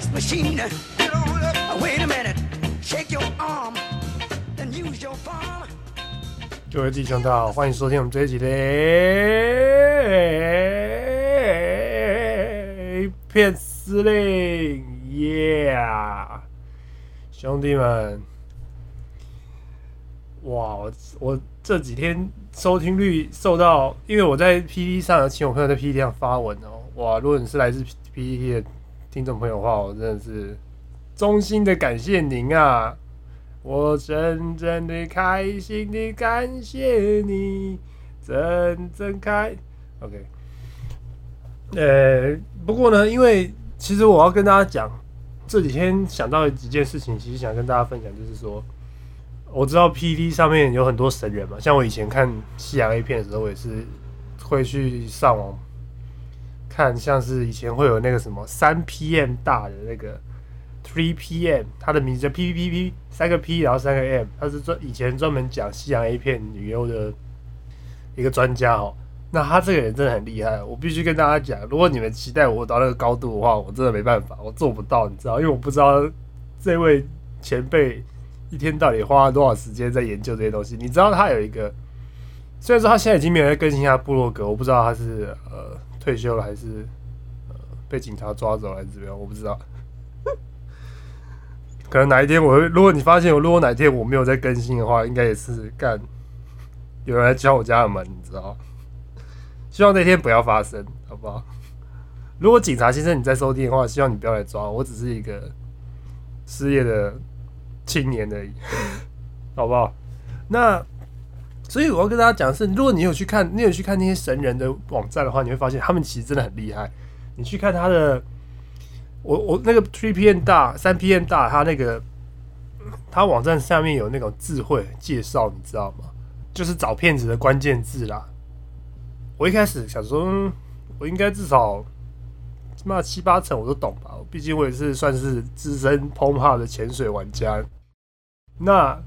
sex machine. Wait a minute. Shake your arm. Then use your palm. 各位弟兄，大家好，欢迎收听我们这一集的骗司令，Yeah，兄弟们，哇，我我这几天收听率受到，因为我在 PPT 上有请我朋友在 PPT 上发文哦，哇，如果你是来自 PPT 的听众朋友的话，我真的是衷心的感谢您啊！我真正的开心的感谢你，真正开。OK，呃，不过呢，因为其实我要跟大家讲，这几天想到的几件事情，其实想跟大家分享，就是说，我知道 PD 上面有很多神人嘛，像我以前看西洋 A 片的时候，我也是会去上网看，像是以前会有那个什么三 PM 大的那个。Three P.M. 他的名字叫 P P P P 三个 P 然后三个 M，他是专以前专门讲西洋 A 片女优的一个专家哦。那他这个人真的很厉害，我必须跟大家讲，如果你们期待我到那个高度的话，我真的没办法，我做不到，你知道，因为我不知道这位前辈一天到底花了多少时间在研究这些东西。你知道他有一个，虽然说他现在已经没有在更新他部落格，我不知道他是呃退休了还是呃被警察抓走还是怎么样，我不知道。可能哪一天我会，如果你发现我，如果哪天我没有在更新的话，应该也是干有人来敲我家的门，你知道？希望那天不要发生，好不好？如果警察先生你在收听的话，希望你不要来抓我，我只是一个失业的青年而已，好不好？那所以我要跟大家讲的是，如果你有去看，你有去看那些神人的网站的话，你会发现他们其实真的很厉害。你去看他的。我我那个 three PM 大三 PM 大，他那个他网站下面有那种智慧介绍，你知道吗？就是找骗子的关键字啦。我一开始想说，我应该至少起码七八成我都懂吧，毕竟我也是算是资深 p o m p 的潜水玩家。那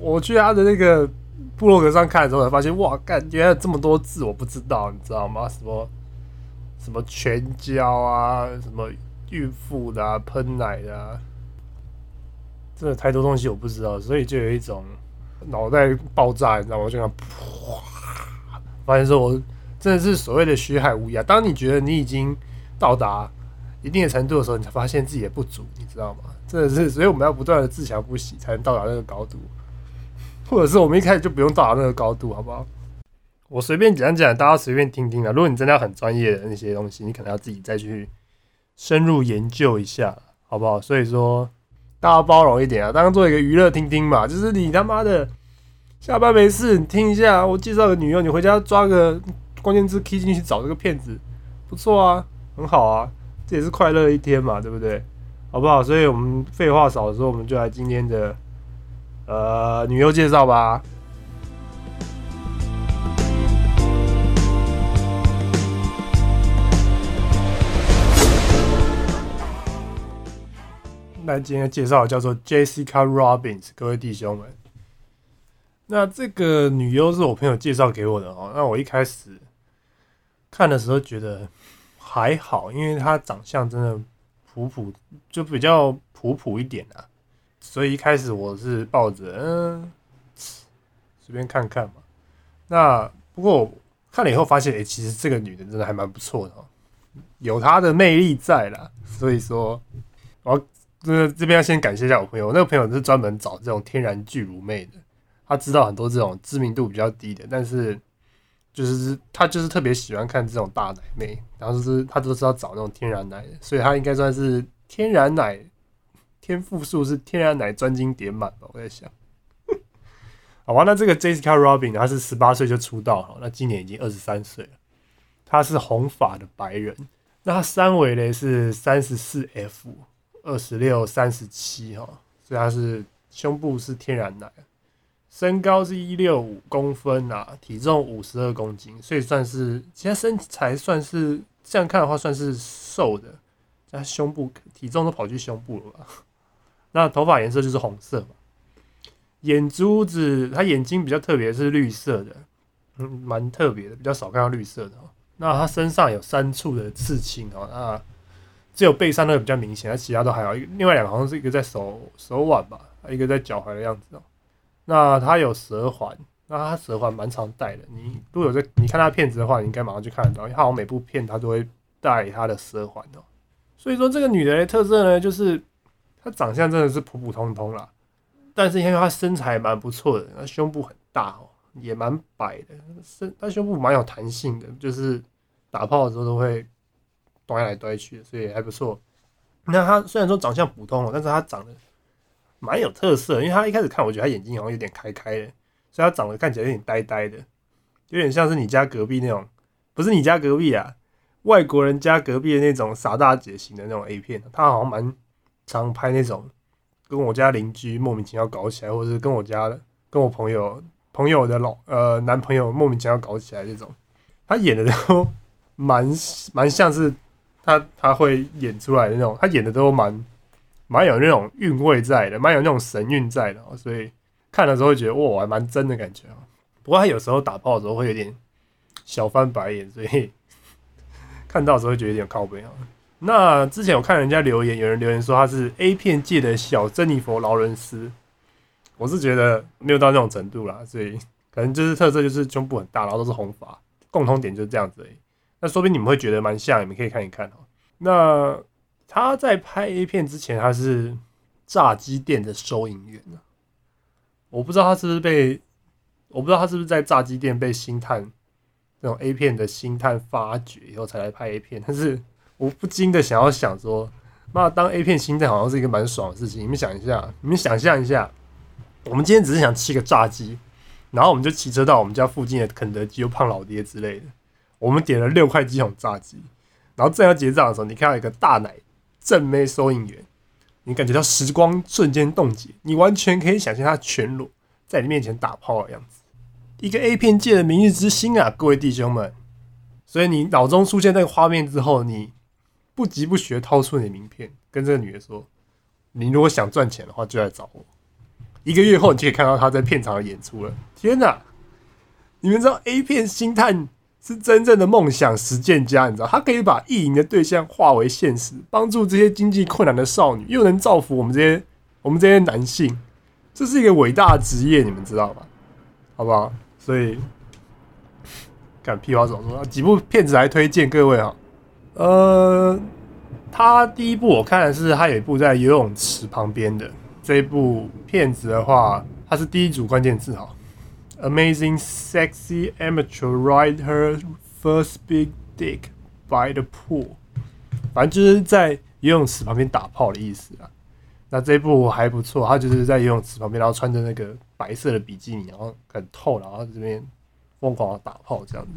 我去他的那个部落格上看的时候，才发现哇，干原来这么多字我不知道，你知道吗？什么什么全交啊，什么。孕妇的啊，喷奶的啊，真的太多东西我不知道，所以就有一种脑袋爆炸，你知道吗？就想噗，发现说我真的是所谓的学海无涯。当你觉得你已经到达一定的程度的时候，你才发现自己的不足，你知道吗？真的是，所以我们要不断的自强不息，才能到达那个高度。或者是我们一开始就不用到达那个高度，好不好？我随便讲讲，大家随便听听啊。如果你真的要很专业的那些东西，你可能要自己再去。深入研究一下，好不好？所以说，大家包容一点啊，当做一个娱乐听听嘛。就是你他妈的下班没事，你听一下，我介绍个女友，你回家抓个关键字 key 进去找这个骗子，不错啊，很好啊，这也是快乐一天嘛，对不对？好不好？所以我们废话少的时候，我们就来今天的呃女优介绍吧。那今天介绍叫做 Jessica Robbins，各位弟兄们。那这个女优是我朋友介绍给我的哦。那我一开始看的时候觉得还好，因为她长相真的普普，就比较普普一点啊。所以一开始我是抱着嗯，随便看看嘛。那不过看了以后发现，哎，其实这个女的真的还蛮不错的哦，有她的魅力在啦。所以说，我。这这边要先感谢一下我朋友，我那个朋友是专门找这种天然巨乳妹的，他知道很多这种知名度比较低的，但是就是他就是特别喜欢看这种大奶妹，然后就是他都是要找那种天然奶的，所以他应该算是天然奶天赋数是天然奶专精点满吧，我在想。好吧，那这个 Jessica Robin 他是十八岁就出道哈，那今年已经二十三岁了，他是红发的白人，那他三围呢是三十四 F。二十六、三十七哈，所以他是胸部是天然奶，身高是一六五公分啊，体重五十二公斤，所以算是其实身材算是这样看的话算是瘦的，加胸部体重都跑去胸部了吧？那头发颜色就是红色嘛，眼珠子他眼睛比较特别是绿色的，嗯，蛮特别的，比较少看到绿色的。那他身上有三处的刺青哦，那。只有背上那个比较明显，那其他都还好。另外两个好像是一个在手手腕吧，一个在脚踝的样子哦、那他有舌环，那他舌环蛮常戴的。你如果有在你看他片子的话，你应该马上就看得到，因为他好像每部片他都会戴他的舌环哦、所以说这个女的特色呢，就是她长相真的是普普通通啦，但是因为她身材蛮不错的，她胸部很大哦、也蛮白的，身她胸部蛮有弹性的，就是打炮的时候都会端来端去，所以还不错。那她虽然说长相普通，但是她长得蛮有特色，因为她一开始看，我觉得她眼睛好像有点开开的，所以她长得看起来有点呆呆的，有点像是你家隔壁那种，不是你家隔壁啊，外国人家隔壁的那种傻大姐型的那种 A 片，她好像蛮常拍那种跟我家邻居莫名其妙搞起来，或者是跟我家跟我朋友朋友的老呃男朋友莫名其妙搞起来这种，他演的都 蛮蛮像是他他会演出来的那种，他演的都蛮蛮有那种韵味在的，蛮有那种神韵在的、所以看的时候会觉得哇，还蛮真的感觉啊。不过他有时候打炮的时候会有点小翻白眼，所以 看到的时候会觉得有点靠背啊。那之前我看人家留言，有人留言说他是 A 片界的小珍妮佛劳伦斯，我是觉得没有到那种程度啦，所以可能就是特色就是胸部很大，然后都是红发，共同点就是这样子而已。那说不定你们会觉得蛮像，你们可以看一看哦。那他在拍 A 片之前，他是炸鸡店的收银员呢。我不知道他是不是被，我不知道他是不是在炸鸡店被星探那种 A 片的星探发掘以后才来拍 A 片，但是我不禁的想要想说，妈当 A 片星探好像是一个蛮爽的事情。你们想一下，你们想象一下，我们今天只是想吃个炸鸡，然后我们就骑车到我们家附近的肯德基、又胖老爹之类的，我们点了六块鸡桶炸鸡，然后正要结账的时候，你看到一个大奶正妹收银员，你感觉到时光瞬间冻结，你完全可以想象他全裸在你面前打炮的样子。一个 A 片界的明日之星啊，各位弟兄们！所以你脑中出现那个画面之后，你不疾不徐掏出你的名片，跟这个女的说：“你如果想赚钱的话，就来找我。”一个月后，你就可以看到她在片场的演出了。天哪！你们知道 A 片星探是真正的梦想实践家，你知道他可以把意淫的对象化为现实，帮助这些经济困难的少女，又能造福我们这些我们这些男性，这是一个伟大的职业，你们知道吧？好不好？所以，看屁话怎么说，几部片子来推荐各位哈。呃，他第一部我看的是他有一部在游泳池旁边的这一部片子的话，它是第一组关键字哈，Amazing sexy amateur ride her first big dick by the pool，反正就是在游泳池旁边打炮的意思啊。那这一部还不错，他就是在游泳池旁边，然后穿着那个白色的比基尼，然后很透，然后这边疯狂的打炮这样子，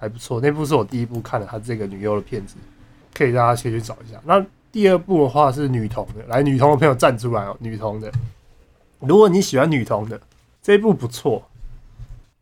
还不错。那部是我第一部看的他这个女优的片子，可以大家先去找一下。那第二部的话是女童的，来女童的朋友站出来哦，女童的。如果你喜欢女童的，这一部不错。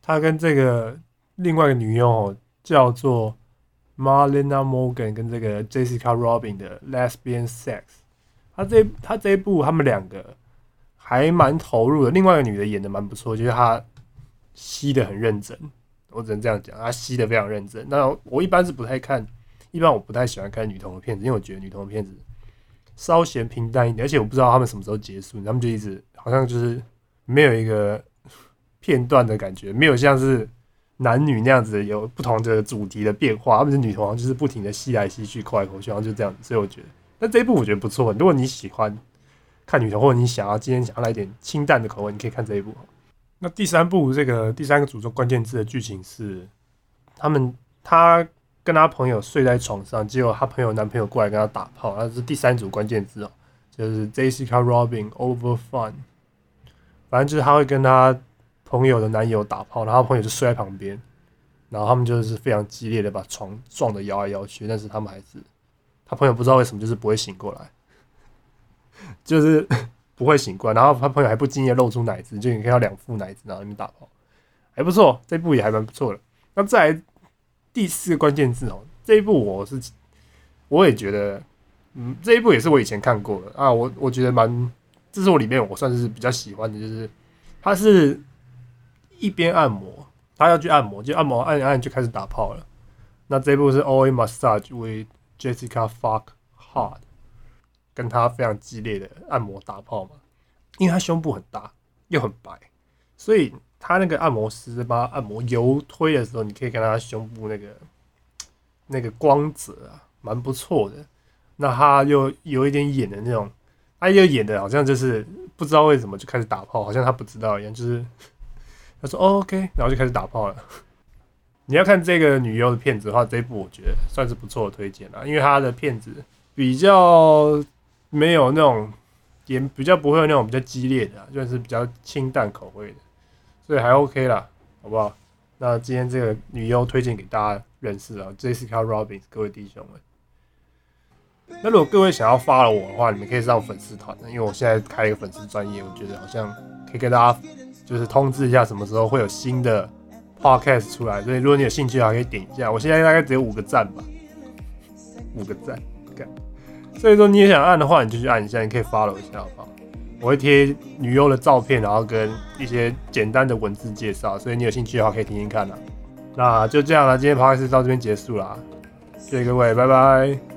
她跟这个另外一个女优哦，叫做 Marlena Morgan，跟这个 Jessica Robin 的 Lesbian Sex。他这他这一部他们两个还蛮投入的，另外一个女的演的蛮不错，就是她吸的很认真，我只能这样讲，他吸的非常认真。那我一般是不太看，一般我不太喜欢看女童的片子，因为我觉得女童的片子稍嫌平淡一点，而且我不知道他们什么时候结束，他们就一直好像就是没有一个片段的感觉，没有像是男女那样子有不同的主题的变化，他们是女同就是不停的吸来吸去，扣来扣去，然后就这样，所以我觉得。那这一部我觉得不错，如果你喜欢看女童，或者你想要今天想要来点清淡的口味，你可以看这一部。那第三部这个第三个主轴关键字的剧情是，他们他跟他朋友睡在床上，结果他朋友男朋友过来跟他打炮，那是第三组关键字哦，就是 Jessica Robin over fun，反正就是他会跟他朋友的男友打炮，然后朋友就睡在旁边，然后他们就是非常激烈的把床撞得摇来摇去，但是他们还是。他朋友不知道为什么就是不会醒过来，就是不会醒过来，然后他朋友还不经意露出奶子，就你看到两副奶子，然后那边打炮，还不错，这部也还蛮不错的。那再来第四关键字哦，这一部我是我也觉得，嗯，这一部也是我以前看过的啊，我我觉得蛮，这是我里面我算是比较喜欢的，就是他是一边按摩，他要去按摩，就按摩按按就开始打炮了。那这一部是 O A Massage with Jessica Fuck hard，跟他非常激烈的按摩打炮嘛，因为他胸部很大又很白，所以他那个按摩师帮他按摩油推的时候，你可以看他胸部那个那个光泽啊，蛮不错的。那他又有一点演的那种，他又演的好像就是不知道为什么就开始打炮，好像他不知道一样，就是 他说、哦、OK，然后就开始打炮了。你要看这个女优的片子的话，这部我觉得算是不错的推荐啦，因为她的片子比较没有那种，也比较不会有那种比较激烈的啊，就是比较清淡口味的，所以还 OK 啦，好不好？那今天这个女优推荐给大家认识啊，Jessica Robbins，各位弟兄们。那如果各位想要发了我的话，你们可以上粉丝团，因为我现在开一个粉丝专业，我觉得好像可以跟大家就是通知一下什么时候会有新的 podcast 出来，所以如果你有兴趣的话，可以点一下。我现在大概只有五个赞吧，五个赞，所以说你也想按的话，你就去按一下，你可以 follow 一下，好不好？我会贴女优的照片，然后跟一些简单的文字介绍，所以你有兴趣的话可以听听看啦。那就这样了，今天 podcast 到这边结束啦，谢谢各位，拜拜。